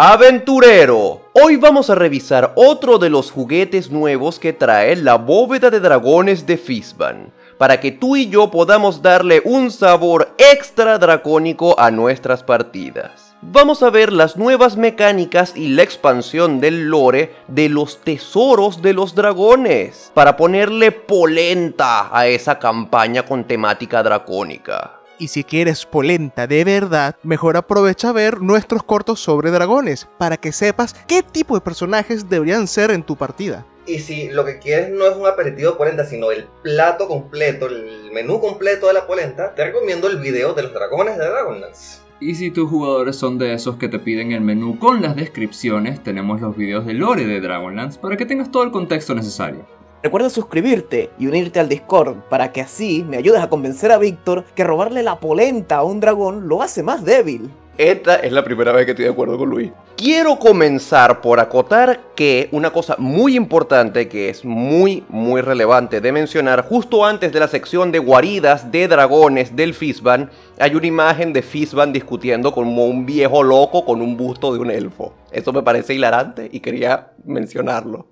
Aventurero, hoy vamos a revisar otro de los juguetes nuevos que trae la bóveda de dragones de Fizban, para que tú y yo podamos darle un sabor extra dracónico a nuestras partidas. Vamos a ver las nuevas mecánicas y la expansión del lore de los tesoros de los dragones, para ponerle polenta a esa campaña con temática dracónica. Y si quieres polenta de verdad, mejor aprovecha a ver nuestros cortos sobre dragones para que sepas qué tipo de personajes deberían ser en tu partida. Y si lo que quieres no es un aperitivo de polenta, sino el plato completo, el menú completo de la polenta, te recomiendo el video de los dragones de Dragonlance. Y si tus jugadores son de esos que te piden el menú con las descripciones, tenemos los videos de lore de Dragonlance para que tengas todo el contexto necesario. Recuerda suscribirte y unirte al Discord para que así me ayudes a convencer a Víctor que robarle la polenta a un dragón lo hace más débil. Esta es la primera vez que estoy de acuerdo con Luis. Quiero comenzar por acotar que una cosa muy importante que es muy muy relevante de mencionar, justo antes de la sección de guaridas de dragones del Fizban, hay una imagen de Fizban discutiendo como un viejo loco con un busto de un elfo. Eso me parece hilarante y quería mencionarlo.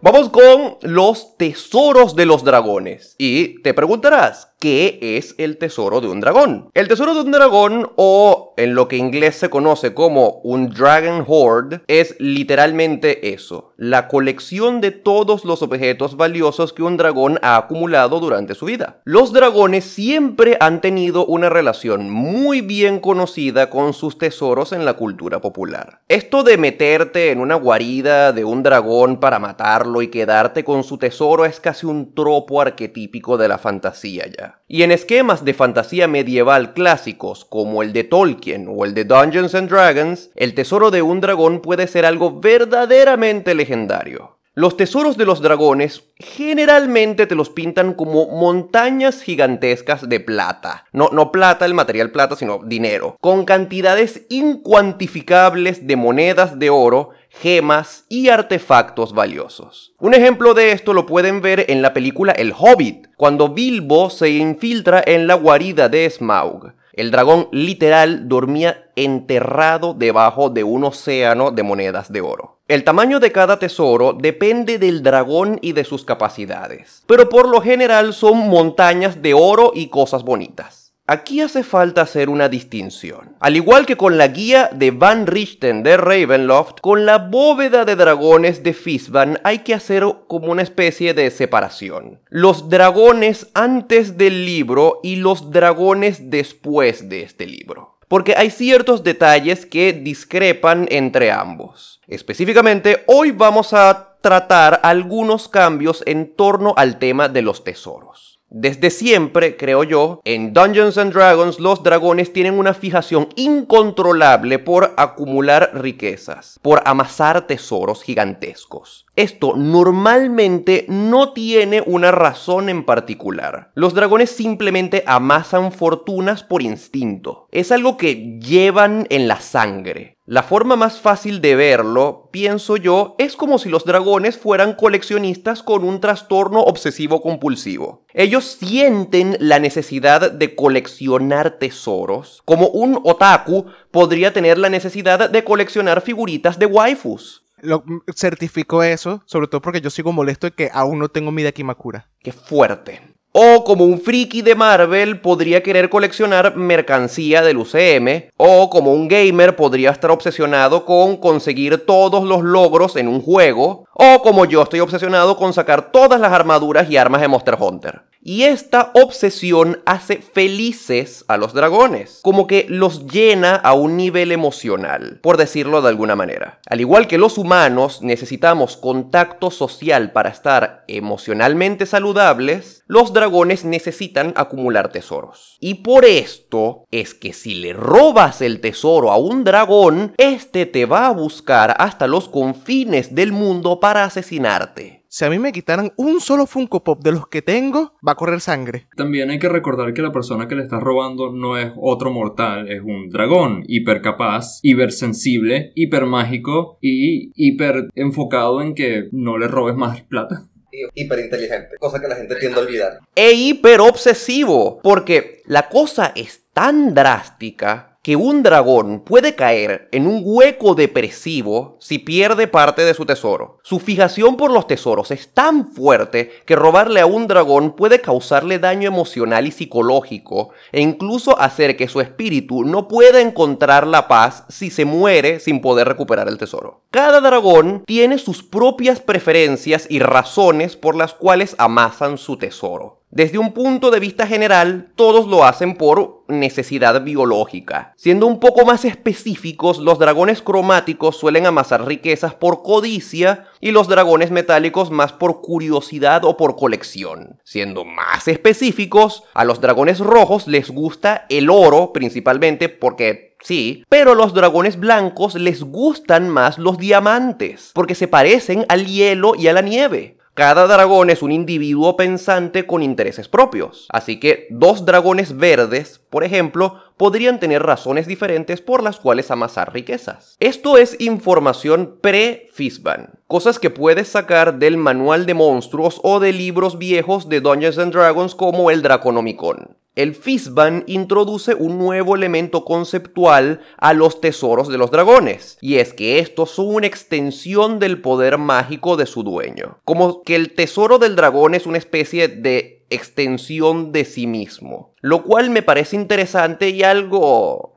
Vamos con los tesoros de los dragones. Y te preguntarás, ¿qué es el tesoro de un dragón? El tesoro de un dragón, o en lo que inglés se conoce como un Dragon Hoard, es literalmente eso, la colección de todos los objetos valiosos que un dragón ha acumulado durante su vida. Los dragones siempre han tenido una relación muy bien conocida con sus tesoros en la cultura popular. Esto de meterte en una guarida de un dragón para matarlo y quedarte con su tesoro es casi un tropo arquetípico de la fantasía ya. Y en esquemas de fantasía medieval clásicos como el de Tolkien o el de Dungeons and Dragons, el tesoro de un dragón puede ser algo verdaderamente legendario. Los tesoros de los dragones generalmente te los pintan como montañas gigantescas de plata. No, no plata, el material plata, sino dinero. Con cantidades incuantificables de monedas de oro gemas y artefactos valiosos. Un ejemplo de esto lo pueden ver en la película El Hobbit, cuando Bilbo se infiltra en la guarida de Smaug. El dragón literal dormía enterrado debajo de un océano de monedas de oro. El tamaño de cada tesoro depende del dragón y de sus capacidades, pero por lo general son montañas de oro y cosas bonitas. Aquí hace falta hacer una distinción. Al igual que con la guía de Van Richten de Ravenloft, con la bóveda de dragones de Fizban hay que hacer como una especie de separación. Los dragones antes del libro y los dragones después de este libro. Porque hay ciertos detalles que discrepan entre ambos. Específicamente, hoy vamos a tratar algunos cambios en torno al tema de los tesoros. Desde siempre, creo yo, en Dungeons and Dragons los dragones tienen una fijación incontrolable por acumular riquezas, por amasar tesoros gigantescos. Esto normalmente no tiene una razón en particular. Los dragones simplemente amasan fortunas por instinto. Es algo que llevan en la sangre. La forma más fácil de verlo, pienso yo, es como si los dragones fueran coleccionistas con un trastorno obsesivo compulsivo. Ellos sienten la necesidad de coleccionar tesoros, como un otaku podría tener la necesidad de coleccionar figuritas de waifus. Lo certifico eso, sobre todo porque yo sigo molesto de que aún no tengo mi Dakimakura. Qué fuerte. O como un friki de Marvel podría querer coleccionar mercancía del UCM. O como un gamer podría estar obsesionado con conseguir todos los logros en un juego. O como yo estoy obsesionado con sacar todas las armaduras y armas de Monster Hunter. Y esta obsesión hace felices a los dragones, como que los llena a un nivel emocional, por decirlo de alguna manera. Al igual que los humanos necesitamos contacto social para estar emocionalmente saludables, los dragones necesitan acumular tesoros. Y por esto es que si le robas el tesoro a un dragón, este te va a buscar hasta los confines del mundo para asesinarte si a mí me quitaran un solo Funko Pop de los que tengo, va a correr sangre. También hay que recordar que la persona que le está robando no es otro mortal, es un dragón hiper capaz, hiper sensible, hiper mágico y hiper enfocado en que no le robes más plata. Hiper inteligente, cosa que la gente tiende a olvidar. E hiper obsesivo, porque la cosa es tan drástica que un dragón puede caer en un hueco depresivo si pierde parte de su tesoro. Su fijación por los tesoros es tan fuerte que robarle a un dragón puede causarle daño emocional y psicológico e incluso hacer que su espíritu no pueda encontrar la paz si se muere sin poder recuperar el tesoro. Cada dragón tiene sus propias preferencias y razones por las cuales amasan su tesoro. Desde un punto de vista general, todos lo hacen por necesidad biológica. Siendo un poco más específicos, los dragones cromáticos suelen amasar riquezas por codicia y los dragones metálicos más por curiosidad o por colección. Siendo más específicos, a los dragones rojos les gusta el oro principalmente porque sí, pero a los dragones blancos les gustan más los diamantes, porque se parecen al hielo y a la nieve. Cada dragón es un individuo pensante con intereses propios, así que dos dragones verdes, por ejemplo, podrían tener razones diferentes por las cuales amasar riquezas. Esto es información pre-Fizban, cosas que puedes sacar del manual de monstruos o de libros viejos de Dungeons and Dragons como el Draconomicon el Fizban introduce un nuevo elemento conceptual a los tesoros de los dragones, y es que estos son una extensión del poder mágico de su dueño. Como que el tesoro del dragón es una especie de extensión de sí mismo, lo cual me parece interesante y algo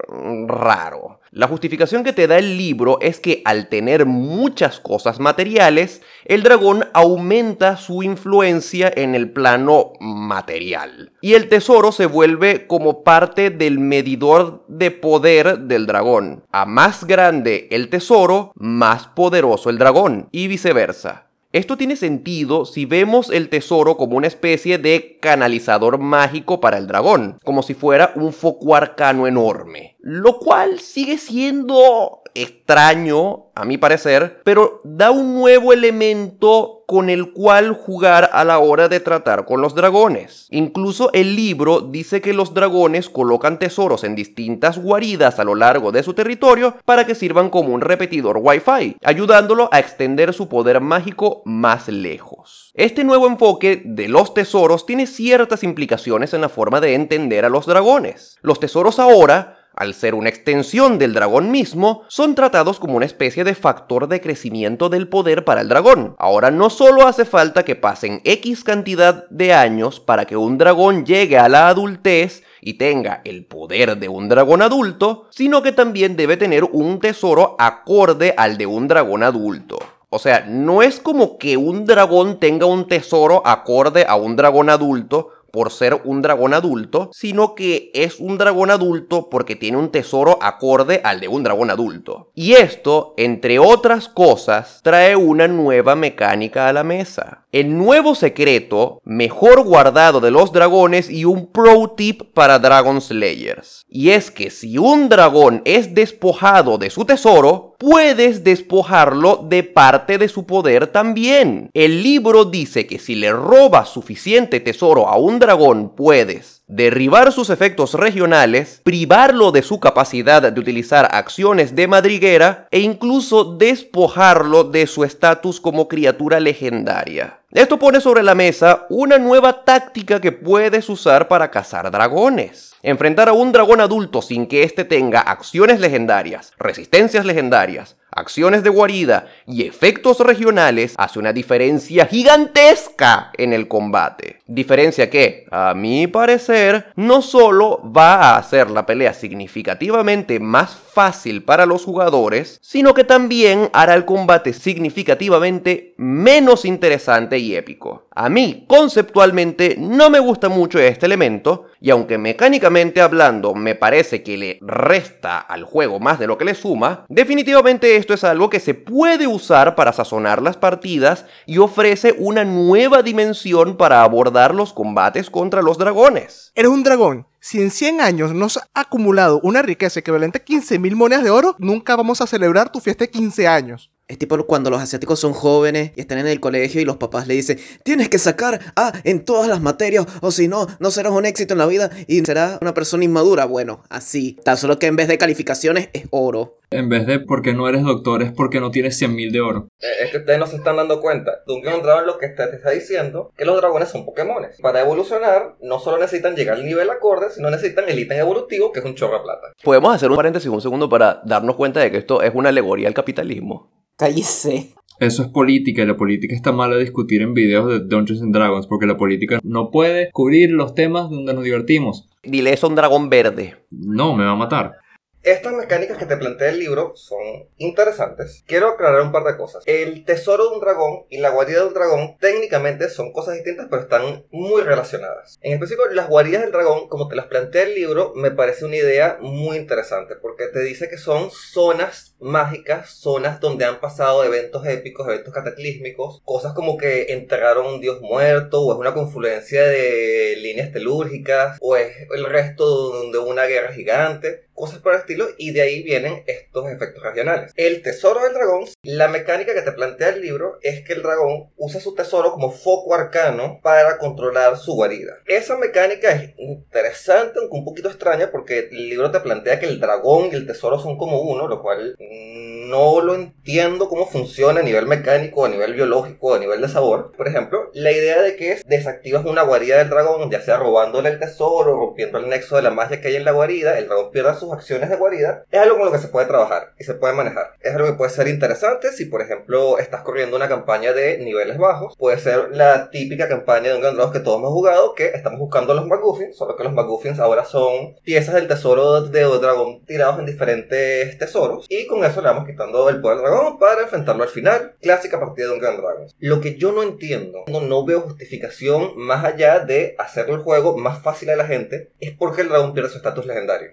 raro. La justificación que te da el libro es que al tener muchas cosas materiales, el dragón aumenta su influencia en el plano material. Y el tesoro se vuelve como parte del medidor de poder del dragón. A más grande el tesoro, más poderoso el dragón. Y viceversa. Esto tiene sentido si vemos el tesoro como una especie de canalizador mágico para el dragón, como si fuera un foco arcano enorme, lo cual sigue siendo extraño, a mi parecer, pero da un nuevo elemento con el cual jugar a la hora de tratar con los dragones. Incluso el libro dice que los dragones colocan tesoros en distintas guaridas a lo largo de su territorio para que sirvan como un repetidor Wi-Fi, ayudándolo a extender su poder mágico más lejos. Este nuevo enfoque de los tesoros tiene ciertas implicaciones en la forma de entender a los dragones. Los tesoros ahora al ser una extensión del dragón mismo, son tratados como una especie de factor de crecimiento del poder para el dragón. Ahora no solo hace falta que pasen X cantidad de años para que un dragón llegue a la adultez y tenga el poder de un dragón adulto, sino que también debe tener un tesoro acorde al de un dragón adulto. O sea, no es como que un dragón tenga un tesoro acorde a un dragón adulto, por ser un dragón adulto, sino que es un dragón adulto porque tiene un tesoro acorde al de un dragón adulto. Y esto, entre otras cosas, trae una nueva mecánica a la mesa. El nuevo secreto, mejor guardado de los dragones y un pro tip para Dragon Slayers. Y es que si un dragón es despojado de su tesoro, puedes despojarlo de parte de su poder también. El libro dice que si le robas suficiente tesoro a un dragón, puedes derribar sus efectos regionales, privarlo de su capacidad de utilizar acciones de madriguera e incluso despojarlo de su estatus como criatura legendaria. Esto pone sobre la mesa una nueva táctica que puedes usar para cazar dragones. Enfrentar a un dragón adulto sin que éste tenga acciones legendarias, resistencias legendarias, acciones de guarida y efectos regionales hace una diferencia gigantesca en el combate. Diferencia que, a mi parecer, no solo va a hacer la pelea significativamente más fácil para los jugadores, sino que también hará el combate significativamente menos interesante y épico. A mí, conceptualmente, no me gusta mucho este elemento, y aunque mecánicamente hablando me parece que le resta al juego más de lo que le suma, definitivamente esto es algo que se puede usar para sazonar las partidas y ofrece una nueva dimensión para abordar los combates contra los dragones. Eres un dragón. Si en 100 años nos ha acumulado una riqueza equivalente a 15.000 monedas de oro, nunca vamos a celebrar tu fiesta de 15 años. Es tipo cuando los asiáticos son jóvenes y están en el colegio y los papás le dicen, tienes que sacar A en todas las materias o si no, no serás un éxito en la vida y serás una persona inmadura. Bueno, así. Tan solo que en vez de calificaciones es oro. En vez de porque no eres doctor, es porque no tienes 100.000 de oro. Eh, Es que ustedes no se están dando cuenta. Dungeon Dragon lo que está- te está diciendo que los dragones son Pokémones. Para evolucionar, no solo necesitan llegar al nivel acorde, sino necesitan el ítem evolutivo, que es un chorro de plata. Podemos hacer un paréntesis un segundo para darnos cuenta de que esto es una alegoría al capitalismo. Cállese. Eso es política y la política está mal a discutir en videos de Dungeons and Dragons porque la política no puede cubrir los temas donde nos divertimos. Dile eso a un dragón verde. No, me va a matar. Estas mecánicas que te plantea el libro son interesantes. Quiero aclarar un par de cosas. El tesoro de un dragón y la guarida de un dragón técnicamente son cosas distintas, pero están muy relacionadas. En específico, las guaridas del dragón, como te las plantea el libro, me parece una idea muy interesante, porque te dice que son zonas mágicas, zonas donde han pasado eventos épicos, eventos cataclísmicos, cosas como que enterraron un dios muerto, o es una confluencia de líneas telúrgicas, o es el resto de una guerra gigante cosas por el estilo, y de ahí vienen estos efectos regionales. El tesoro del dragón, la mecánica que te plantea el libro es que el dragón usa su tesoro como foco arcano para controlar su guarida. Esa mecánica es interesante, aunque un poquito extraña, porque el libro te plantea que el dragón y el tesoro son como uno, lo cual no lo entiendo cómo funciona a nivel mecánico, a nivel biológico, a nivel de sabor. Por ejemplo, la idea de que desactivas una guarida del dragón, ya sea robándole el tesoro, rompiendo el nexo de la magia que hay en la guarida, el dragón pierda sus acciones de guarida, es algo con lo que se puede trabajar y se puede manejar. Es algo que puede ser interesante si, por ejemplo, estás corriendo una campaña de niveles bajos. Puede ser la típica campaña de un Dragons que todos hemos jugado, que estamos buscando los McGuffins, solo que los McGuffins ahora son piezas del tesoro de dragón tirados en diferentes tesoros. Y con eso le vamos quitando el poder dragón para enfrentarlo al final. Clásica partida de un Grand Dragons. Lo que yo no entiendo, no, no veo justificación más allá de hacer el juego más fácil a la gente, es porque el dragón pierde su estatus legendario.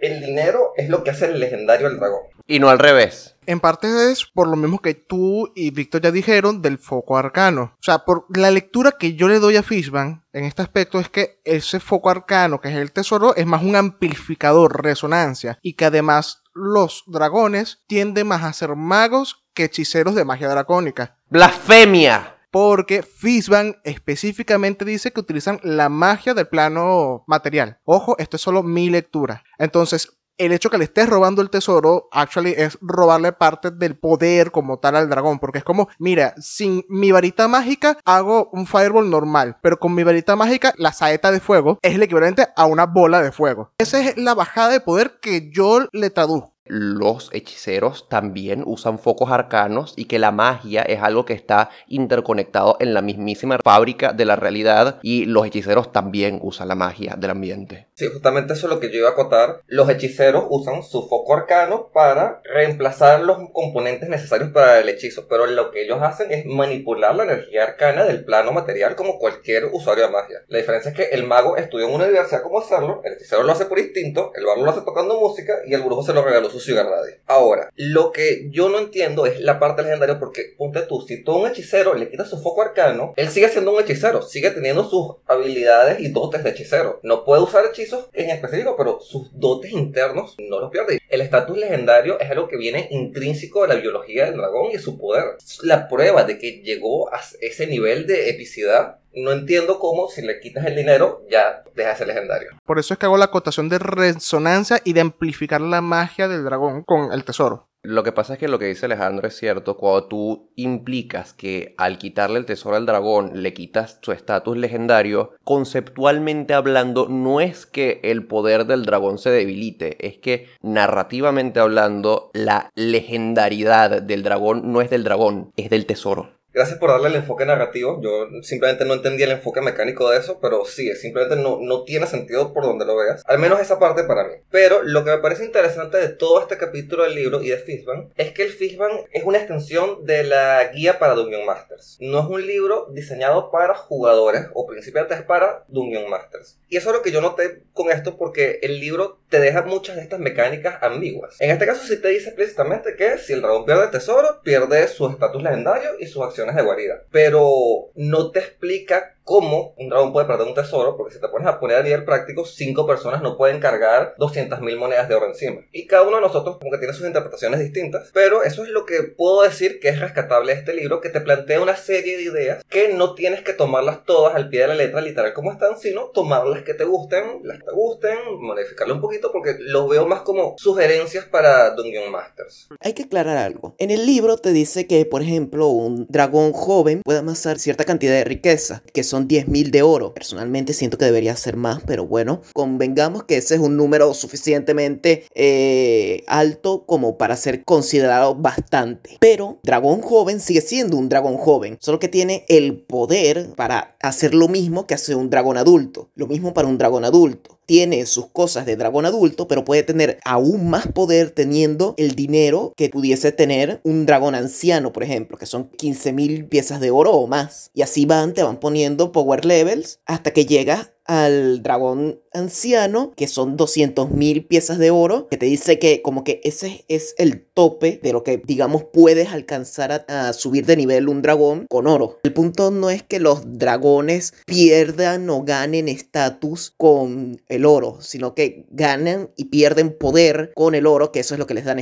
El dinero es lo que hace el legendario al dragón. Y no al revés. En parte es por lo mismo que tú y Víctor ya dijeron del foco arcano. O sea, por la lectura que yo le doy a Fishban en este aspecto es que ese foco arcano, que es el tesoro, es más un amplificador, resonancia, y que además los dragones tienden más a ser magos que hechiceros de magia dracónica. ¡Blasfemia! Porque Fishban específicamente dice que utilizan la magia del plano material. Ojo, esto es solo mi lectura. Entonces, el hecho que le estés robando el tesoro, actually, es robarle parte del poder como tal al dragón. Porque es como, mira, sin mi varita mágica hago un fireball normal. Pero con mi varita mágica, la saeta de fuego es el equivalente a una bola de fuego. Esa es la bajada de poder que yo le traduzco. Los hechiceros también usan focos arcanos y que la magia es algo que está interconectado en la mismísima fábrica de la realidad y los hechiceros también usan la magia del ambiente. Sí, justamente eso es lo que yo iba a acotar. Los hechiceros usan su foco arcano para reemplazar los componentes necesarios para el hechizo, pero lo que ellos hacen es manipular la energía arcana del plano material como cualquier usuario de magia. La diferencia es que el mago estudió en una universidad cómo hacerlo, el hechicero lo hace por instinto, el bardo lo hace tocando música y el brujo se lo regaló su sugar daddy. Ahora, lo que yo no entiendo es la parte legendaria porque, ponte tú, si tú a un hechicero le quitas su foco arcano, él sigue siendo un hechicero, sigue teniendo sus habilidades y dotes de hechicero. No puede usar hechizos en específico, pero sus dotes internos no los pierde. El estatus legendario es algo que viene intrínseco de la biología del dragón y su poder. La prueba de que llegó a ese nivel de epicidad no entiendo cómo si le quitas el dinero ya deja de ser legendario. Por eso es que hago la acotación de resonancia y de amplificar la magia del dragón con el tesoro. Lo que pasa es que lo que dice Alejandro es cierto, cuando tú implicas que al quitarle el tesoro al dragón le quitas su estatus legendario, conceptualmente hablando no es que el poder del dragón se debilite, es que narrativamente hablando la legendariedad del dragón no es del dragón, es del tesoro. Gracias por darle el enfoque narrativo. Yo simplemente no entendía el enfoque mecánico de eso, pero sí, simplemente no, no tiene sentido por donde lo veas. Al menos esa parte para mí. Pero lo que me parece interesante de todo este capítulo del libro y de Fishban es que el Fishban es una extensión de la guía para Dungeon Masters. No es un libro diseñado para jugadores o principiantes para Dungeon Masters. Y eso es lo que yo noté con esto porque el libro te deja muchas de estas mecánicas ambiguas. En este caso sí te dice explícitamente que si el dragón pierde el tesoro, pierde su estatus legendario y sus acciones de guarida. Pero no te explica cómo un dragón puede perder un tesoro, porque si te pones a poner a nivel práctico, cinco personas no pueden cargar 200.000 monedas de oro encima. Y cada uno de nosotros como que tiene sus interpretaciones distintas, pero eso es lo que puedo decir que es rescatable de este libro, que te plantea una serie de ideas que no tienes que tomarlas todas al pie de la letra literal como están, sino tomar las que te gusten, las que te gusten, modificarlo un poquito, porque lo veo más como sugerencias para Dungeon Masters. Hay que aclarar algo. En el libro te dice que, por ejemplo, un dragón joven puede amasar cierta cantidad de riqueza, que son 10.000 de oro. Personalmente siento que debería ser más, pero bueno, convengamos que ese es un número suficientemente eh, alto como para ser considerado bastante. Pero dragón joven sigue siendo un dragón joven, solo que tiene el poder para hacer lo mismo que hace un dragón adulto. Lo mismo para un dragón adulto tiene sus cosas de dragón adulto, pero puede tener aún más poder teniendo el dinero que pudiese tener un dragón anciano, por ejemplo, que son 15.000 piezas de oro o más. Y así van, te van poniendo power levels hasta que llegas al dragón anciano, que son 200.000 piezas de oro, que te dice que como que ese es el tope de lo que, digamos, puedes alcanzar a, subir de nivel un dragón con oro. El punto no es que los dragones pierdan o ganen estatus con el oro, sino que ganan y pierden poder con el oro, que eso es lo que les dan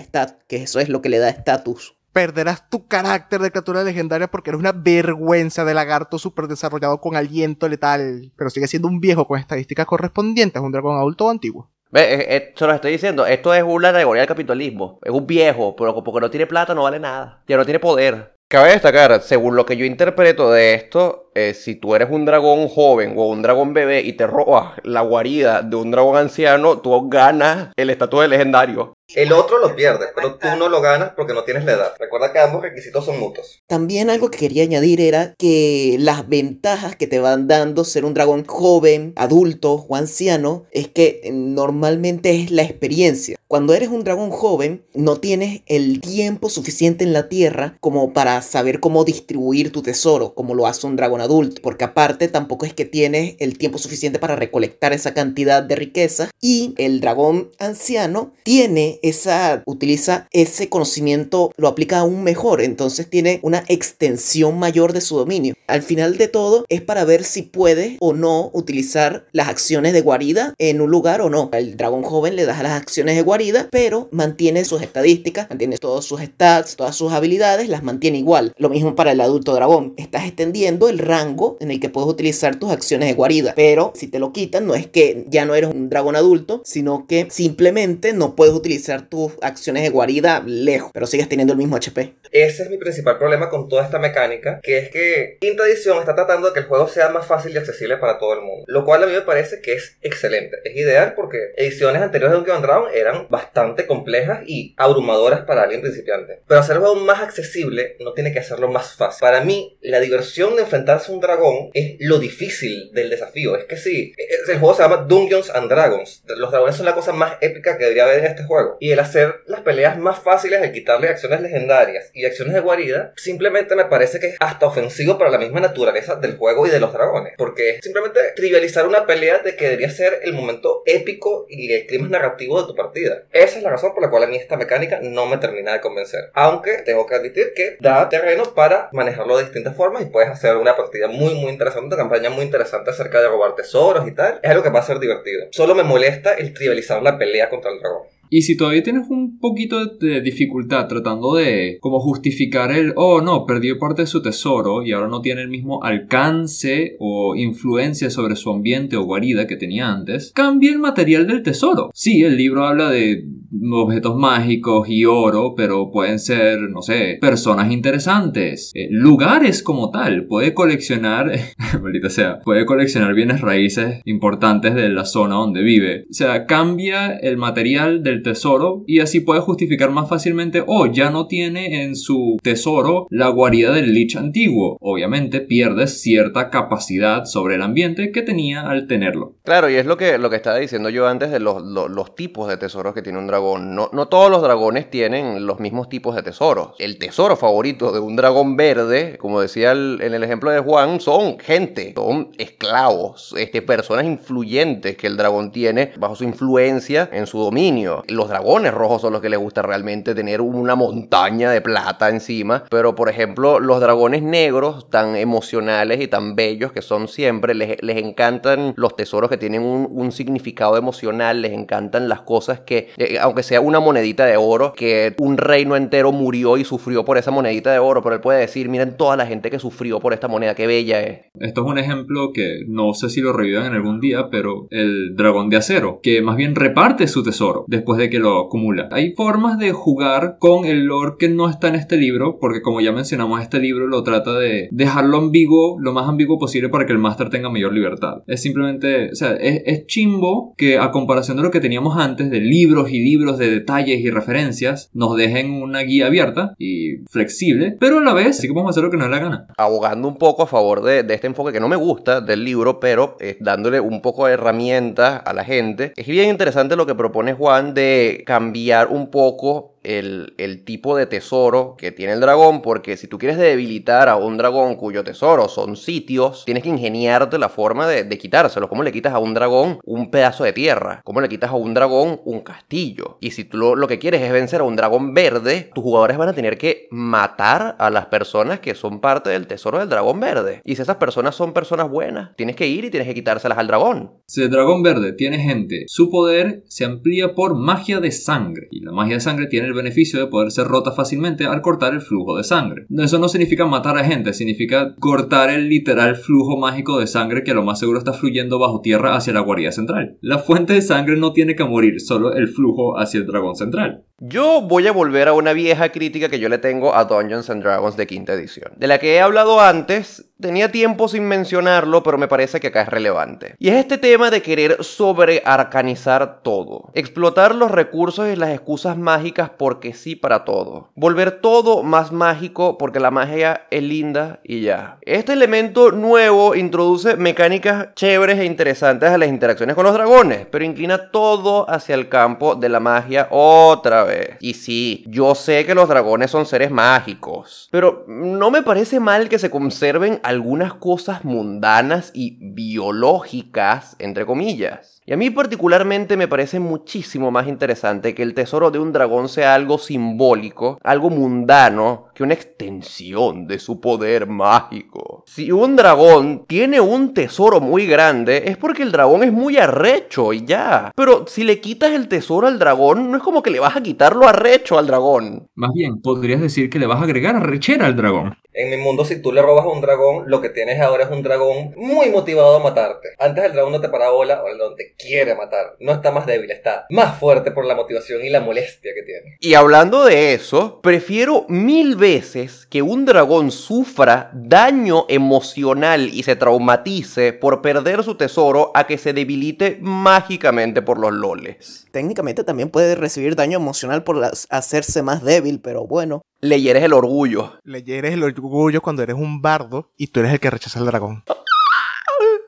que eso es lo que le da estatus perderás tu carácter de criatura legendaria porque eres una vergüenza de lagarto súper desarrollado con aliento letal. Pero sigue siendo un viejo con estadísticas correspondientes un dragón adulto o antiguo. Ve, se lo estoy diciendo, esto es una alegoría del capitalismo. Es un viejo, pero porque no tiene plata no vale nada. Ya no tiene poder. Cabe destacar, según lo que yo interpreto de esto, eh, si tú eres un dragón joven o un dragón bebé y te robas la guarida de un dragón anciano, tú ganas el estatus de legendario. El otro lo pierde, pero tú no lo ganas porque no tienes la edad. Recuerda que ambos requisitos son mutuos. También algo que quería añadir era que las ventajas que te van dando ser un dragón joven, adulto o anciano es que normalmente es la experiencia. Cuando eres un dragón joven, no tienes el tiempo suficiente en la tierra como para saber cómo distribuir tu tesoro, como lo hace un dragón adulto, porque aparte tampoco es que tienes el tiempo suficiente para recolectar esa cantidad de riqueza y el dragón anciano tiene esa utiliza ese conocimiento lo aplica aún mejor, entonces tiene una extensión mayor de su dominio. Al final de todo es para ver si puede o no utilizar las acciones de guarida en un lugar o no. El dragón joven le da las acciones de guarida, pero mantiene sus estadísticas, mantiene todos sus stats, todas sus habilidades, las mantiene igual. Lo mismo para el adulto dragón. Estás extendiendo el rango en el que puedes utilizar tus acciones de guarida. Pero si te lo quitan, no es que ya no eres un dragón adulto, sino que simplemente no puedes utilizar tus acciones de guarida lejos, pero sigues teniendo el mismo HP. Ese es mi principal problema con toda esta mecánica, que es que quinta edición está tratando de que el juego sea más fácil y accesible para todo el mundo. Lo cual a mí me parece que es excelente. Es ideal porque ediciones anteriores de Dungeon Dragon eran bastante complejas y abrumadoras para alguien principiante. Pero hacer el juego más accesible no tiene que hacerlo más fácil. Para mí, la diversión de enfrentarse a un dragón es lo difícil del desafío. Es que sí, el juego se llama Dungeons and Dragons. Los dragones son la cosa más épica que debería haber en este juego. Y el hacer las peleas más fáciles, el quitarle acciones legendarias y acciones de guarida, simplemente me parece que es hasta ofensivo para la misma naturaleza del juego y de los dragones. Porque es simplemente trivializar una pelea de que debería ser el momento épico y el clima narrativo de tu partida. Esa es la razón por la cual a mí esta mecánica no me termina de convencer. Aunque tengo que admitir que da terreno para manejarlo de distintas formas y puedes hacer una partida muy muy interesante, una campaña muy interesante acerca de robar tesoros y tal. Es algo que va a ser divertido. Solo me molesta el trivializar la pelea contra el dragón. Y si todavía tienes un poquito de dificultad tratando de como justificar el, oh no, perdió parte de su tesoro y ahora no tiene el mismo alcance o influencia sobre su ambiente o guarida que tenía antes, cambia el material del tesoro. Sí, el libro habla de objetos mágicos y oro, pero pueden ser, no sé, personas interesantes, eh, lugares como tal. Puede coleccionar, maldita sea, puede coleccionar bienes raíces importantes de la zona donde vive. O sea, cambia el material del tesoro y así puede justificar más fácilmente, oh, ya no tiene en su tesoro la guarida del Lich antiguo. Obviamente pierde cierta capacidad sobre el ambiente que tenía al tenerlo. Claro, y es lo que, lo que estaba diciendo yo antes de los, los, tipos de tesoros que tiene un dragón. No, no todos los dragones tienen los mismos tipos de tesoros. El tesoro favorito de un dragón verde, como decía en el ejemplo de Juan, son gente, son esclavos, este, personas influyentes que el dragón tiene bajo su influencia en su dominio. Los dragones rojos son los que les gusta realmente tener una montaña de plata encima. Pero por ejemplo, los dragones negros, tan emocionales y tan bellos que son siempre, les, les encantan los tesoros que tienen un, un significado emocional, les encantan las cosas que, eh, aunque sea una monedita de oro, que un reino entero murió y sufrió por esa monedita de oro, pero él puede decir, miren toda la gente que sufrió por esta moneda, qué bella es. Esto es un ejemplo que no sé si lo revivan en algún día, pero el dragón de acero, que más bien reparte su tesoro después de que lo acumula. Hay formas de jugar con el lore que no está en este libro, porque como ya mencionamos, este libro lo trata de dejarlo ambiguo, lo más ambiguo posible para que el máster tenga mayor libertad. Es simplemente, o sea, es, es chimbo que a comparación de lo que teníamos antes, de libros y libros de detalles y referencias, nos dejen una guía abierta y flexible, pero a la vez sí que podemos hacer lo que nos dé la gana. abogando un poco a favor de, de este enfoque que no me gusta del libro, pero eh, dándole un poco de herramientas a la gente. Es bien interesante lo que propone Juan de cambiar un poco el, tipo de tesoro que tiene el dragón, porque si tú quieres debilitar a un dragón cuyo tesoro son sitios, tienes que ingeniarte la forma de, de quitárselo. ¿Cómo le quitas a un dragón un pedazo de tierra? ¿Cómo le quitas a un dragón un castillo? Y si tú lo, lo que quieres es vencer a un dragón verde, tus jugadores van a tener que matar a las personas que son parte del tesoro del dragón verde. Y si esas personas son personas buenas, tienes que ir y tienes que quitárselas al dragón. Si el dragón verde tiene gente, su poder se amplía por magia de sangre. Y la magia de sangre tiene el beneficio de poder ser rota fácilmente al cortar el flujo de sangre. Eso no significa matar a gente, significa cortar el literal flujo mágico de sangre que lo más seguro está fluyendo bajo tierra hacia la guarida central. La fuente de sangre no tiene que morir, solo el flujo hacia el dragón central. Yo voy a volver a una vieja crítica que yo le tengo a Dungeons and Dragons de quinta edición, de la que he hablado antes, tenía tiempo sin mencionarlo, pero me parece que acá es relevante. Y es este tema de querer sobrearcanizar todo, explotar los recursos y las excusas mágicas porque sí para todo, volver todo más mágico porque la magia es linda y ya. Este elemento nuevo introduce mecánicas chéveres e interesantes a las interacciones con los dragones, pero inclina todo hacia el campo de la magia otra vez. Y sí, yo sé que los dragones son seres mágicos, pero no me parece mal que se conserven algunas cosas mundanas y biológicas, entre comillas. Y a mí particularmente me parece muchísimo más interesante que el tesoro de un dragón sea algo simbólico, algo mundano, que una extensión de su poder mágico. Si un dragón tiene un tesoro muy grande, es porque el dragón es muy arrecho y ya. Pero si le quitas el tesoro al dragón, no es como que le vas a quitar lo arrecho al dragón. Más bien, podrías decir que le vas a agregar arrechera al dragón. En mi mundo, si tú le robas a un dragón, lo que tienes ahora es un dragón muy motivado a matarte. Antes el dragón no te para bola, ahora el dragón te quiere matar. No está más débil, está más fuerte por la motivación y la molestia que tiene. Y hablando de eso, prefiero mil veces que un dragón sufra daño emocional y se traumatice por perder su tesoro a que se debilite mágicamente por los loles. Técnicamente también puede recibir daño emocional por las- hacerse más débil, pero bueno. Le hieres el orgullo. Le hieres el orgullo cuando eres un bardo y tú eres el que rechaza al dragón.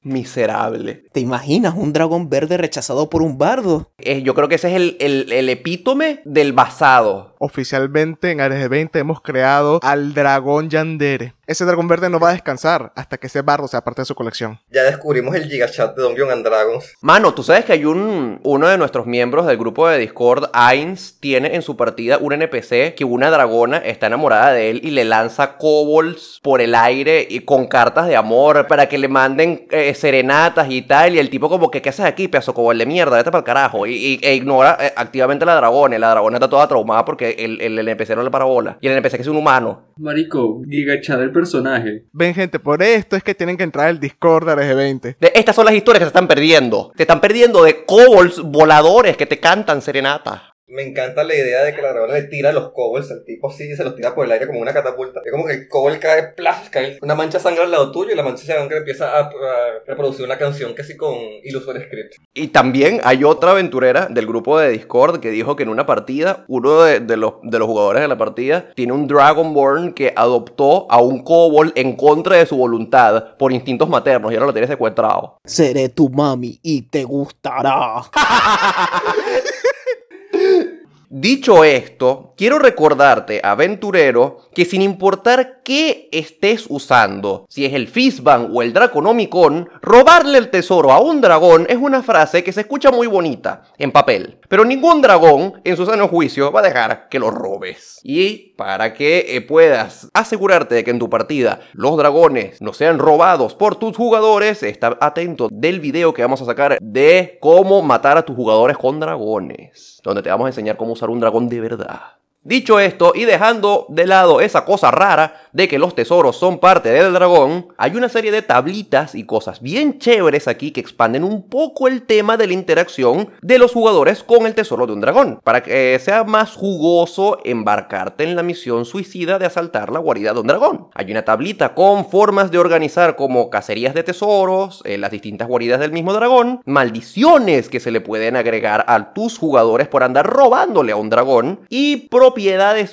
Miserable. ¿Te imaginas un dragón verde rechazado por un bardo? Eh, yo creo que ese es el, el- el epítome del basado. Oficialmente en Ares de 20 hemos creado al dragón Yandere. Ese dragón verde no va a descansar hasta que ese bardo sea parte de su colección. Ya descubrimos el gigachat de Dungeons and Dragons. Mano, tú sabes que hay un uno de nuestros miembros del grupo de Discord, Ains, tiene en su partida un NPC que una dragona está enamorada de él y le lanza kobolds por el aire y con cartas de amor para que le manden eh, serenatas y tal. Y el tipo como que, ¿qué haces aquí, pedazo kobold de mierda? Vete para el carajo. Y, y- e ignora eh, activamente a la dragona. Y la dragona está toda traumada porque el, el NPC no le para bola. Y el NPC que es un humano. Marico, gigachar el personaje. Ven gente, por esto es que tienen que entrar al Discord de Ares de 20. De- estas son las historias que se están perdiendo. Se están perdiendo de kobolds voladores que te cantan serenatas. Me encanta la idea de que la dragona le tira los kobolds al tipo así y se los tira por el aire como una catapulta. Es como que el kobold cae, plas, cae una mancha de sangre al lado tuyo y la mancha de sangre empieza a, a reproducir una canción que así con Illusory Script. Y también hay otra aventurera del grupo de Discord que dijo que en una partida, uno de, de los, de los jugadores de la partida tiene un Dragonborn que adoptó a un kobold en contra de su voluntad por instintos maternos y ahora lo tiene secuestrado. Seré tu mami y te gustará. Dicho esto, quiero recordarte, aventurero, que sin importar qué estés usando, si es el Fizban o el Draconomicon, robarle el tesoro a un dragón es una frase que se escucha muy bonita en papel. Pero ningún dragón, en su sano juicio, va a dejar que lo robes. Y para que eh, puedas asegurarte de que en tu partida los dragones no sean robados por tus jugadores, está atento del video que vamos a sacar de cómo matar a tus jugadores con dragones. Donde te vamos a enseñar cómo usar un dragón de verdad. Dicho esto, y dejando de lado esa cosa rara de que los tesoros son parte del dragón, hay una serie de tablitas y cosas bien chéveres aquí que expanden un poco el tema de la interacción de los jugadores con el tesoro de un dragón, para que sea más jugoso embarcarte en la misión suicida de asaltar la guarida de un dragón. Hay una tablita con formas de organizar como cacerías de tesoros, en las distintas guaridas del mismo dragón, maldiciones que se le pueden agregar a tus jugadores por andar robándole a un dragón y propiedades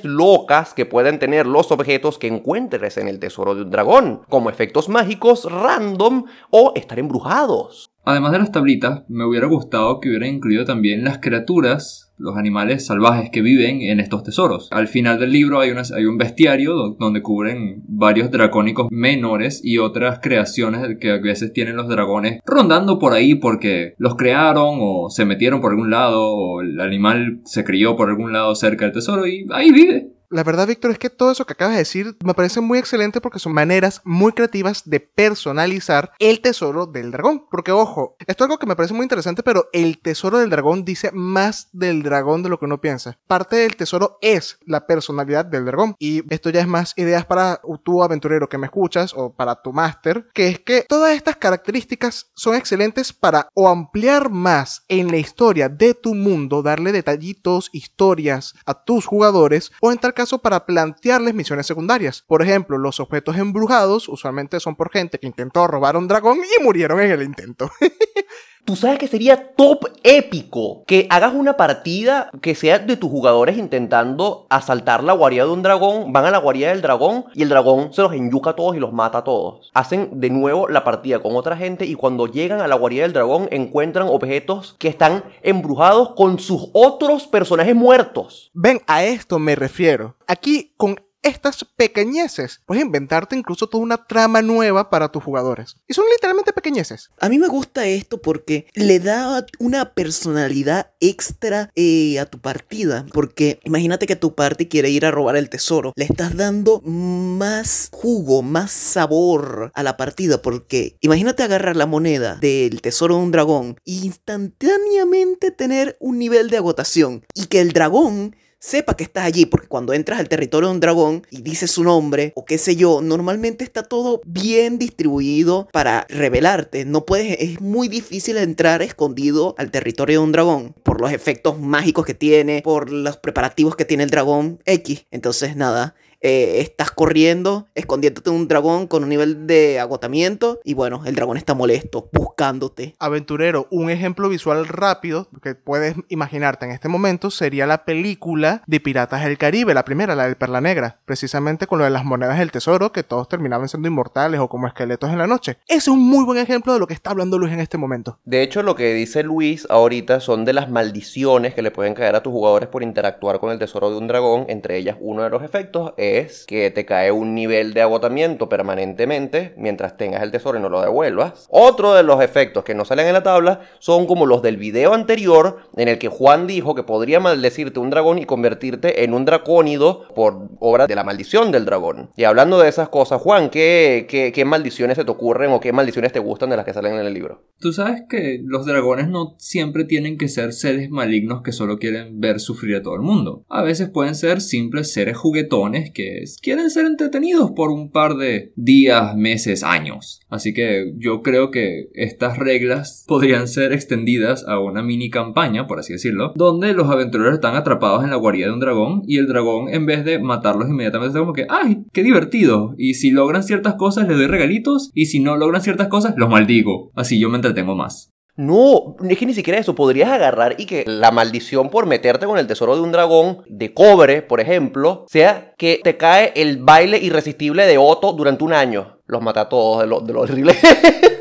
locas que pueden tener los objetos que encuentres en el tesoro de un dragón, como efectos mágicos random o estar embrujados. Además de las tablitas, me hubiera gustado que hubieran incluido también las criaturas, los animales salvajes que viven en estos tesoros. Al final del libro hay, hay un bestiario donde cubren varios dracónicos menores y otras creaciones que a veces tienen los dragones rondando por ahí porque los crearon o se metieron por algún lado o el animal se crió por algún lado cerca del tesoro y ahí vive. La verdad, Víctor, es que todo eso que acabas de decir me parece muy excelente porque son maneras muy creativas de personalizar el tesoro del dragón. Porque, ojo, esto es algo que me parece muy interesante, pero el tesoro del dragón dice más del dragón de lo que uno piensa. Parte del tesoro es la personalidad del dragón. Y esto ya es más ideas para tu aventurero que me escuchas o para tu máster, que es que todas estas características son excelentes para o ampliar más en la historia de tu mundo, darle detallitos, historias a tus jugadores, o en tal caso para plantearles misiones secundarias. Por ejemplo, los objetos embrujados usualmente son por gente que intentó robar un dragón y murieron en el intento. Tú sabes que sería top épico que hagas una partida que sea de tus jugadores intentando asaltar la guarida de un dragón, van a la guarida del dragón y el dragón se los enyuca a todos y los mata a todos. Hacen de nuevo la partida con otra gente y cuando llegan a la guarida del dragón encuentran objetos que están embrujados con sus otros personajes muertos. Ven, a esto me refiero. Aquí con estas pequeñeces. Puedes inventarte incluso toda una trama nueva para tus jugadores. Y son literalmente pequeñeces. A mí me gusta esto porque le da una personalidad extra eh, a tu partida. Porque imagínate que tu party quiere ir a robar el tesoro. Le estás dando más jugo, más sabor a la partida. Porque imagínate agarrar la moneda del tesoro de un dragón e instantáneamente tener un nivel de agotación. Y que el dragón sepa que estás allí, porque cuando entras al territorio de un dragón y dices su nombre o qué sé yo, normalmente está todo bien distribuido para revelarte. No puedes, es muy difícil entrar escondido al territorio de un dragón por los efectos mágicos que tiene, por los preparativos que tiene el dragón X. Entonces, nada, eh, estás corriendo, escondiéndote en un dragón con un nivel de agotamiento y bueno, el dragón está molesto, buscándote. Aventurero, un ejemplo visual rápido que puedes imaginarte en este momento sería la película de Piratas del Caribe, la primera, la del Perla Negra, precisamente con lo de las monedas del tesoro, que todos terminaban siendo inmortales o como esqueletos en la noche. Ese es un muy buen ejemplo de lo que está hablando Luis en este momento. De hecho, lo que dice Luis ahorita son de las maldiciones que le pueden caer a tus jugadores por interactuar con el tesoro de un dragón, entre ellas uno de los efectos es es que te cae un nivel de agotamiento permanentemente mientras tengas el tesoro y no lo devuelvas. Otro de los efectos que no salen en la tabla son como los del video anterior en el que Juan dijo que podría maldecirte un dragón y convertirte en un dracónido por obra de la maldición del dragón. Y hablando de esas cosas, Juan, ¿qué, qué, qué maldiciones se te ocurren o qué maldiciones te gustan de las que salen en el libro? Tú sabes que los dragones no siempre tienen que ser seres malignos que solo quieren ver sufrir a todo el mundo. A veces pueden ser simples seres juguetones que quieren ser entretenidos por un par de días, meses, años. Así que yo creo que estas reglas podrían ser extendidas a una mini campaña, por así decirlo, donde los aventureros están atrapados en la guarida de un dragón y el dragón en vez de matarlos inmediatamente está como que, ¡ay, qué divertido! Y si logran ciertas cosas les doy regalitos y si no logran ciertas cosas los maldigo. Así yo me entretengo más. No, es que ni siquiera eso. Podrías agarrar y que la maldición por meterte con el tesoro de un dragón de cobre, por ejemplo, sea que te cae el baile irresistible de Otto durante un año. Los mata a todos de lo, de lo horrible.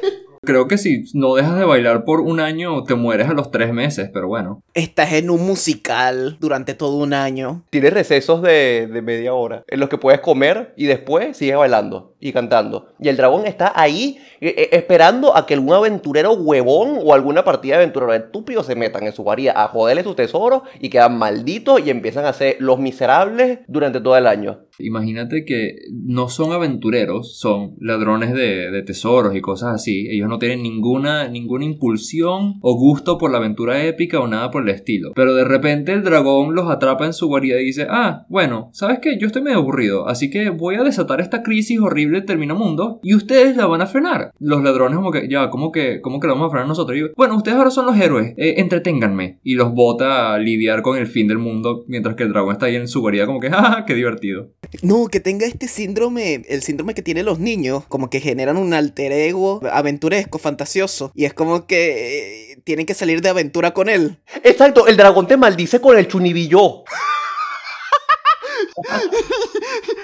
creo que si no dejas de bailar por un año, te mueres a los tres meses, pero bueno. Estás en un musical durante todo un año. Tienes recesos de, de media hora en los que puedes comer y después sigues bailando y cantando. Y el dragón está ahí eh, eh, esperando a que algún aventurero huevón o alguna partida de aventurero estúpido se metan en su guarida a joderle sus tesoros y quedan malditos y empiezan a ser los miserables durante todo el año. Imagínate que no son aventureros, son ladrones de, de tesoros y cosas así. Ellos no tienen ninguna, impulsión o gusto por la aventura épica o nada por el estilo. Pero de repente el dragón los atrapa en su guarida y dice, ah, bueno, ¿sabes qué? Yo estoy medio aburrido, así que voy a desatar esta crisis horrible del mundo y ustedes la van a frenar. Los ladrones como que, ya, ¿cómo que, cómo que la vamos a frenar nosotros? Y bueno, ustedes ahora son los héroes, eh, entreténganme. Y los bota a lidiar con el fin del mundo mientras que el dragón está ahí en su guarida como que, ¡ah, qué divertido! No, que tenga este síndrome, el síndrome que tienen los niños, como que generan un alter ego fantasioso, y es como que eh, tienen que salir de aventura con él. Exacto, el dragón te maldice con el chunibillo.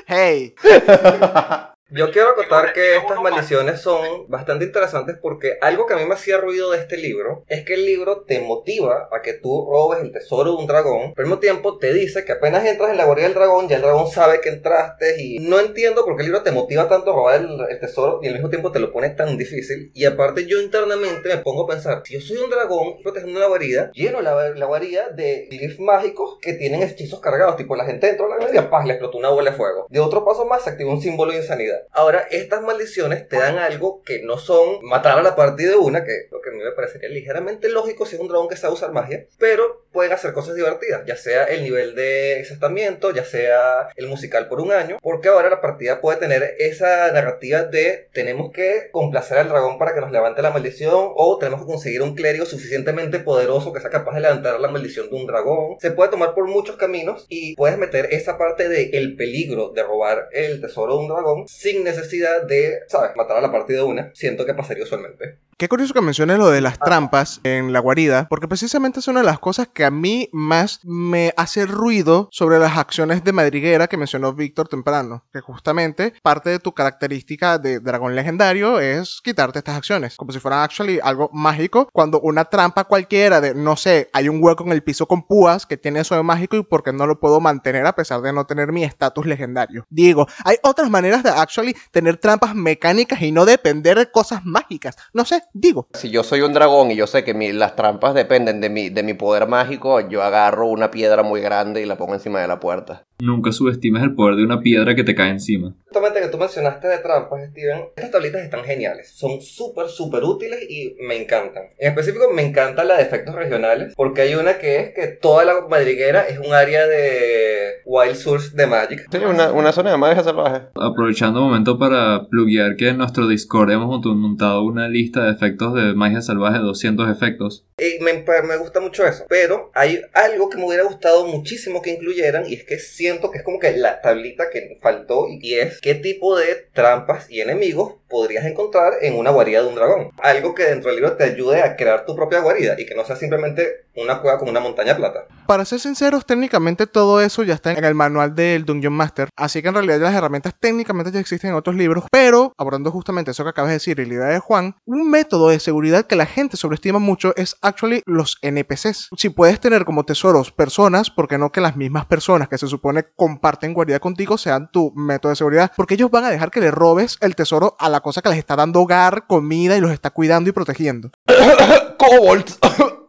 Hey, Yo quiero acotar que estas maldiciones son bastante interesantes porque algo que a mí me hacía ruido de este libro es que el libro te motiva a que tú robes el tesoro de un dragón, pero al mismo tiempo te dice que apenas entras en la guarida del dragón, ya el dragón sabe que entraste y no entiendo por qué el libro te motiva tanto a robar el, el tesoro y al mismo tiempo te lo pone tan difícil. Y aparte yo internamente me pongo a pensar, si yo soy un dragón protegiendo una guarida, lleno la, la guarida de glyphs mágicos que tienen hechizos cargados, tipo la gente entró a la guarida, paz, le explotó una bola de fuego. De otro paso más se activa un símbolo de insanidad. Ahora, estas maldiciones te dan algo que no son matar a la partida de una, que lo que a mí me parecería ligeramente lógico si es un dragón que sabe usar magia, pero pueden hacer cosas divertidas, ya sea el nivel de exaltamiento, ya sea el musical por un año, porque ahora la partida puede tener esa narrativa de tenemos que complacer al dragón para que nos levante la maldición o tenemos que conseguir un clérigo suficientemente poderoso que sea capaz de levantar la maldición de un dragón. Se puede tomar por muchos caminos y puedes meter esa parte de el peligro de robar el tesoro de un dragón sin necesidad de, ¿sabes?, matar a la partida de una. Siento que pasaría usualmente. Qué curioso que menciones lo de las trampas en la guarida, porque precisamente es una de las cosas que a mí más me hace ruido sobre las acciones de madriguera que mencionó Víctor temprano, que justamente parte de tu característica de dragón legendario es quitarte estas acciones, como si fueran actually algo mágico, cuando una trampa cualquiera de, no sé, hay un hueco en el piso con púas que tiene eso de mágico y porque no lo puedo mantener a pesar de no tener mi estatus legendario. Digo, hay otras maneras de actually tener trampas mecánicas y no depender de cosas mágicas. No sé, digo. Si yo soy un dragón y yo sé que mi- las trampas dependen de mi, de mi poder mágico, yo agarro una piedra muy grande y la pongo encima de la puerta. Nunca subestimes el poder de una piedra que te cae encima. Justamente que tú mencionaste de trampas, Steven, estas tablitas están geniales. Son súper, súper útiles y me encantan. En específico, me encanta la de efectos regionales, porque hay una que es que toda la madriguera es un área de Wild Source de Magic. Sí, una, una zona de magia salvaje. Aprovechando un momento para pluguear que en nuestro Discord hemos montado una lista de efectos de magia salvaje, 200 efectos. Y me, me gusta mucho eso. Pero hay algo que me hubiera gustado muchísimo que incluyeran y es que siento que es como que la tablita que faltó y es qué tipo de trampas y enemigos podrías encontrar en una guarida de un dragón. Algo que dentro del libro te ayude a crear tu propia guarida y que no sea simplemente una cueva con una montaña plata. Para ser sinceros, técnicamente todo eso ya está en el manual del Dungeon Master, así que en realidad las herramientas técnicamente ya existen en otros libros, pero abordando justamente eso que acabas de decir y la idea de Juan, un método de seguridad que la gente sobreestima mucho es actually los NPCs. Si puedes tener como tesoros personas, ¿por qué no que las mismas personas que se supone comparten guarida contigo sean tu método de seguridad? Porque ellos van a dejar que le robes el tesoro a la cosa que les está dando hogar, comida y los está cuidando y protegiendo. ¡Kobolds!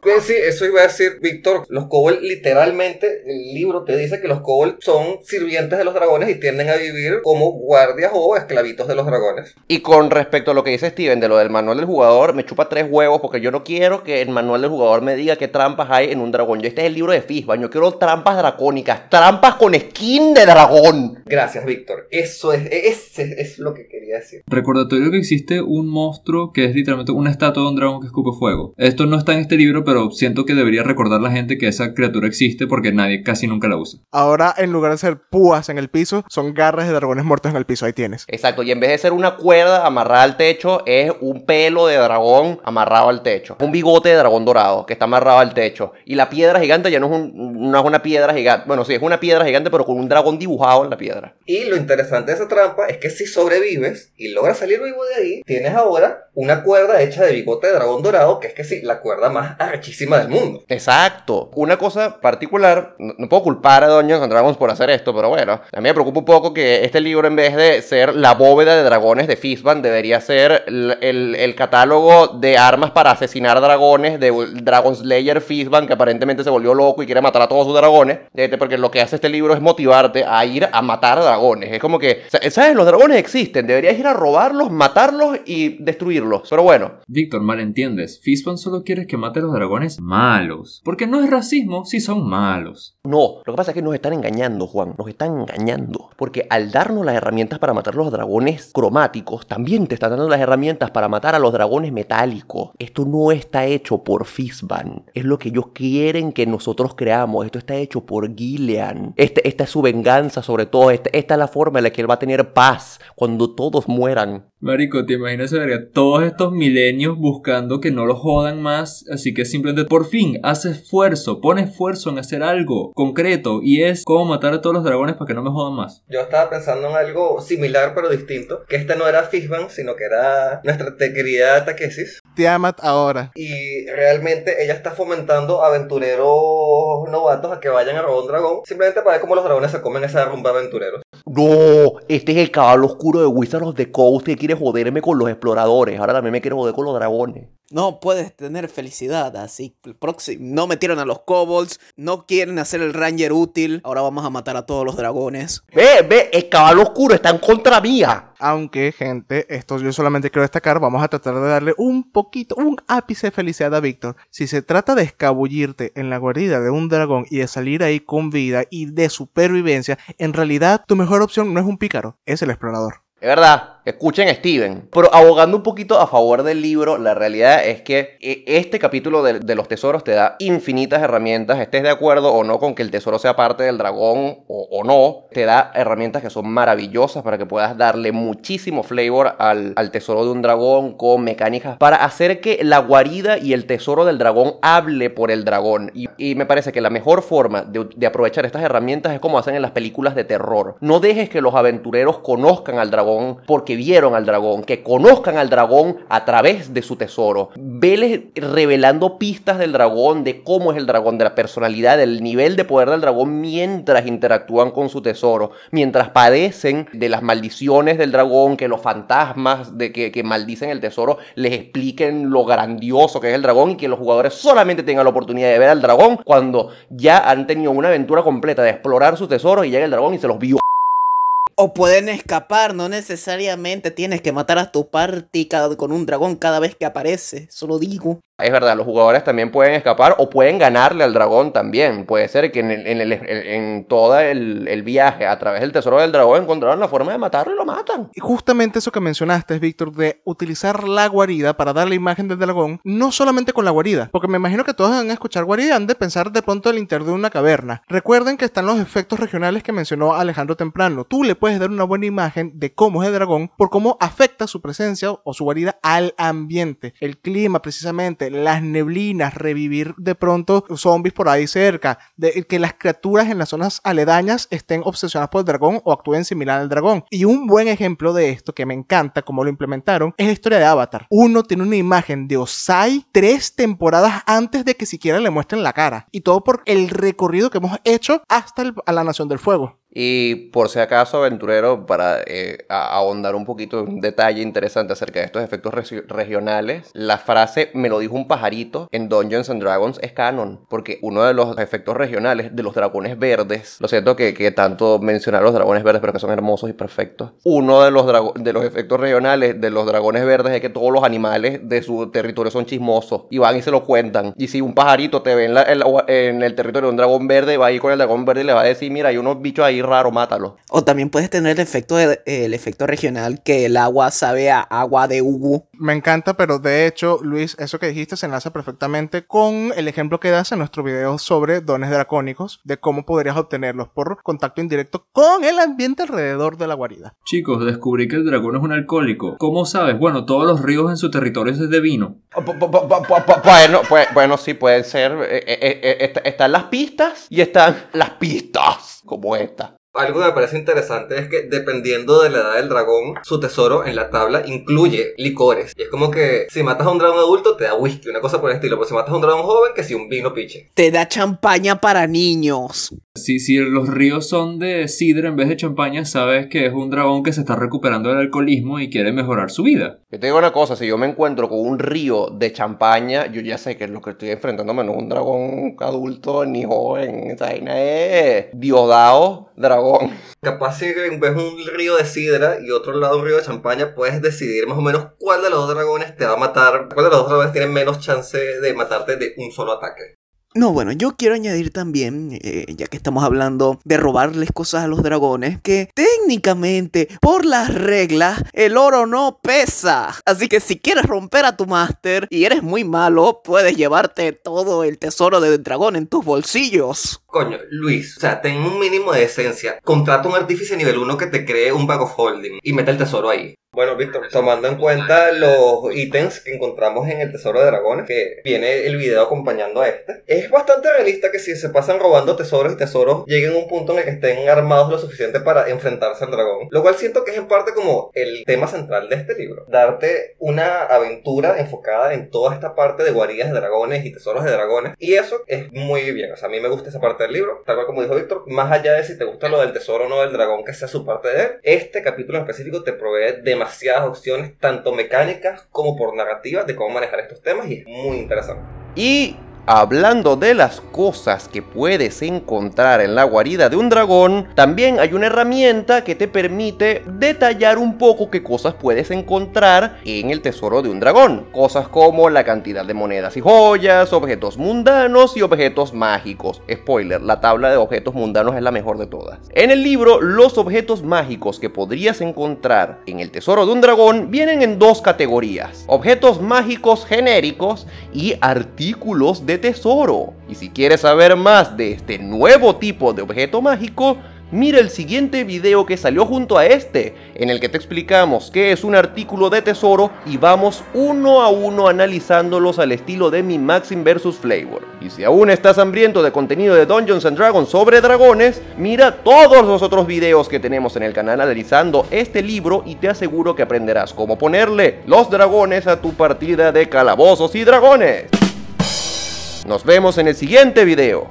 Pues sí, eso iba a decir Víctor. Los kobolds, literalmente, el libro te dice que los kobolds son sirvientes de los dragones y tienden a vivir como guardias o esclavitos de los dragones. Y con respecto a lo que dice Steven de lo del manual del jugador, me chupa tres huevos porque yo no quiero que el manual del jugador me diga qué trampas hay en un dragón. Yo este es el libro de Fishban, yo quiero trampas dracónicas, trampas con skin de dragón. Gracias, Víctor. Eso es, ese es lo que quería decir. Recordatorio que existe un monstruo que es literalmente una estatua de un dragón que escupe fuego. Esto no está en este libro, pero siento que debería recordar la gente que esa criatura existe porque nadie casi nunca la usa. Ahora, en lugar de ser púas en el piso, son garras de dragones muertos en el piso. Ahí tienes. Exacto, y en vez de ser una cuerda amarrada al techo, es un pelo de dragón amarrado al techo. Un bigote de dragón dorado que está amarrado al techo. Y la piedra gigante ya no es, un- no es una piedra gigante. Bueno, sí, es una piedra gigante, pero con un dragón dibujado en la piedra. Y lo interesante de esa trampa es que si sobrevives y logras salir vivo de ahí, tienes ahora una cuerda hecha de bigote de dragón dorado, que es que sí, la cuerda más arrechísima del mundo. Exacto. Una cosa particular, no, no puedo culpar a Dungeons and Dragons por hacer esto, pero bueno, a mí me preocupa un poco que este libro, en vez de ser la bóveda de dragones de Fistban, debería ser el, el- el catálogo de armas para asesinar dragones de Dragon Slayer Fistban, que aparentemente se volvió loco y quiere matar a todos sus dragones. Este, Porque lo que hace este libro es motivarte a ir a matar dragones. Es como que, sa- ¿sabes? Los dragones existen, deberías ir a robarlos, matarlos y destruirlos. Pero bueno, Víctor, malentiendes. Fistban solo quiere que mate a los dragones malos. Porque no es racismo si son malos. No, lo que pasa es que nos están engañando, Juan. Nos están engañando. Porque al darnos las herramientas para matar los dragones cromáticos, también te están dando las herramientas para matar a los dragones metálicos. Esto no está hecho por Fistban. Es lo que ellos quieren que nosotros creamos. Esto está hecho por Gillian. Este- esta es su venganza sobre todo. Esta es la forma en la que él va a tener paz cuando todos mueran. Marico, ¿te imaginas, verga, todos estos milenios buscando que no lo jodan más? Así que simplemente por fin hace esfuerzo, pone esfuerzo en hacer algo concreto y es cómo matar a todos los dragones para que no me jodan más. Yo estaba pensando en algo similar pero distinto, que este no era Fishban, sino que era nuestra querida Takesis. Tiamat ahora. Y realmente ella está fomentando aventureros novatos a que vayan a robar un dragón, simplemente para ver cómo los dragones se comen esa rumba de aventureros. No, este es el caballo oscuro de Wizard of the Coast que quiere joderme con los exploradores. Ahora también me quiere joder con los dragones. No puedes tener felicidad así. El próximo, no metieron a los kobolds, no quieren hacer el ranger útil. Ahora vamos a matar a todos los dragones. Ve, ve, el caballo oscuro está en contra mía. Aunque, gente, esto yo solamente quiero destacar, vamos a tratar de darle un poquito, un ápice de felicidad a Víctor. Si se trata de escabullirte en la guarida de un dragón y de salir ahí con vida y de supervivencia, en realidad tu mejor opción no es un pícaro, es el explorador. Es verdad, escuchen a Steven. Pero abogando un poquito a favor del libro, la realidad es que eh, este capítulo de, los tesoros te da infinitas herramientas, estés de acuerdo o no con que el tesoro sea parte del dragón o, no, te da herramientas que son maravillosas para que puedas darle muchísimo flavor al, al tesoro de un dragón con mecánicas para hacer que la guarida y el tesoro del dragón hable por el dragón. Y, y me parece que la mejor forma de, de aprovechar estas herramientas es como hacen en las películas de terror. No dejes que los aventureros conozcan al dragón porque vieron al dragón, que conozcan al dragón a través de su tesoro. Veles revelando pistas del dragón, de cómo es el dragón, de la personalidad, del nivel de poder del dragón mientras interactúan con su tesoro, mientras padecen de las maldiciones del dragón, que los fantasmas de que, que maldicen el tesoro les expliquen lo grandioso que es el dragón y que los jugadores solamente tengan la oportunidad de ver al dragón cuando ya han tenido una aventura completa de explorar su tesoro y llega el dragón y se los vio. O pueden escapar, no necesariamente tienes que matar a tu party cada- con un dragón cada vez que aparece, solo digo. Es verdad, los jugadores también pueden escapar o pueden ganarle al dragón también. Puede ser que en, el- en, el- en todo el, el viaje a través del tesoro del dragón encontraron la forma de matarlo y lo matan. Y justamente eso que mencionaste, Víctor, de utilizar la guarida para dar la imagen del dragón, no solamente con la guarida, porque me imagino que todos van a escuchar guarida han de pensar de pronto el interior de una caverna. Recuerden que están los efectos regionales que mencionó Alejandro temprano. Tú le puedes dar una buena imagen de cómo es el dragón por cómo afecta su presencia o su guarida al ambiente, el clima precisamente, las neblinas, revivir de pronto zombies por ahí cerca, de que las criaturas en las zonas aledañas estén obsesionadas por el dragón o actúen similar al dragón. Y un buen ejemplo de esto que me encanta cómo lo implementaron es la historia de Avatar. Uno tiene una imagen de Osai tres temporadas antes de que siquiera le muestren la cara. Y todo por el recorrido que hemos hecho hasta el- a la Nación del Fuego. Y por si acaso, aventurero, para eh, ahondar un poquito un detalle interesante acerca de estos efectos regi- regionales, la frase me lo dijo un pajarito en Dungeons and Dragons es canon, porque uno de los efectos regionales de los dragones verdes, lo siento que, que tanto mencionar los dragones verdes, pero que son hermosos y perfectos, uno de los, de los efectos regionales de los dragones verdes es que todos los animales de su territorio son chismosos y van y se lo cuentan. Y si un pajarito te ve en el territorio de un dragón verde, va a ir con el dragón verde y le va a decir, mira, hay unos bichos ahí raro, mátalo. O también puedes tener el efecto, de- el efecto regional que el agua sabe a agua de Ugu. Me encanta, pero de hecho, Luis, eso que dijiste se enlaza perfectamente con el ejemplo que das en nuestro video sobre dones dracónicos, de cómo podrías obtenerlos por contacto indirecto con el ambiente alrededor de la guarida. Chicos, descubrí que el dragón es un alcohólico. ¿Cómo sabes? Bueno, todos los ríos en su territorio es de vino. Ah, Bueno, pues, bueno, sí, pueden ser. eh, eh, eh, est- están las pistas y están las pistas, como esta. Algo que me parece interesante es que dependiendo de la edad del dragón, su tesoro en la tabla incluye licores. Y es como que si matas a un dragón adulto te da whisky, una cosa por el estilo. Pero si matas a un dragón joven, que si un vino piche. Te da champaña para niños. Si, si los ríos son de sidra en vez de champaña, sabes que es un dragón que se está recuperando del alcoholismo y quiere mejorar su vida. Yo te digo una cosa, si yo me encuentro con un río de champaña, yo ya sé que es lo que estoy enfrentándome no es un dragón adulto ni joven. Esa vaina es Diosdado dragón. Capaz si ves un río de sidra y otro lado un río de champaña, puedes decidir más o menos cuál de los dos dragones te va a matar, cuál de los dos dragones tiene menos chance de matarte de un solo ataque. No, bueno, yo quiero añadir también, eh, ya que estamos hablando de robarles cosas a los dragones, que técnicamente, por las reglas, el oro no pesa. Así que si quieres romper a tu máster y eres muy malo, puedes llevarte todo el tesoro del dragón en tus bolsillos. Coño, Luis, o sea, ten un mínimo de esencia. Contrata un artífice nivel 1 que te cree un bag of holding y mete el tesoro ahí. Bueno, Víctor, tomando en cuenta los ítems que encontramos en el Tesoro de Dragones, que viene el video acompañando a este, es bastante realista que si se pasan robando tesoros y tesoros, lleguen a un punto en el que estén armados lo suficiente para enfrentarse al dragón. Lo cual siento que es en parte como el tema central de este libro. Darte una aventura enfocada en toda esta parte de guaridas de dragones y tesoros de dragones. Y eso es muy bien. O sea, a mí me gusta esa parte del libro. Tal cual como dijo Víctor, más allá de si te gusta lo del tesoro o no del dragón, que sea su parte de él, este capítulo en específico te provee demasiadas opciones, tanto mecánicas como por narrativa, de cómo manejar estos temas y es muy interesante. Y hablando de las cosas que puedes encontrar en la guarida de un dragón, también hay una herramienta que te permite detallar un poco qué cosas puedes encontrar en el tesoro de un dragón. Cosas como la cantidad de monedas y joyas, objetos mundanos y objetos mágicos. Spoiler, la tabla de objetos mundanos es la mejor de todas. En el libro, los objetos mágicos que podrías encontrar en el tesoro de un dragón vienen en dos categorías. Objetos mágicos genéricos y artículos de tesoro. Y si quieres saber más de este nuevo tipo de objeto mágico, mira el siguiente video que salió junto a este, en el que te explicamos qué es un artículo de tesoro y vamos uno a uno analizándolos al estilo de mi Maxim vs Flavor. Y si aún estás hambriento de contenido de Dungeons and Dragons sobre dragones, mira todos los otros videos que tenemos en el canal analizando este libro y te aseguro que aprenderás cómo ponerle los dragones a tu partida de calabozos y dragones. Nos vemos en el siguiente video.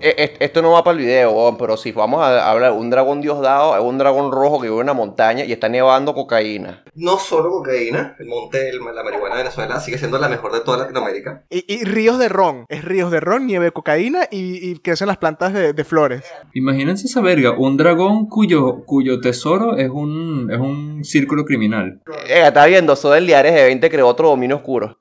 E- e- Esto no va para el video, pero si vamos a hablar un dragón diosdado, es un dragón rojo que vive en una montaña y está nevando cocaína. No solo cocaína, el monte, el- la marihuana de Venezuela sigue siendo la mejor de toda Latinoamérica. Y, y ríos de ron. Es ríos de ron, nieve de cocaína y, y crecen las plantas de, de flores. Imagínense esa verga, un dragón cuyo, cuyo tesoro es un, es un círculo criminal. Eh, está viendo, Soy del Liares de 20 creó otro dominio oscuro.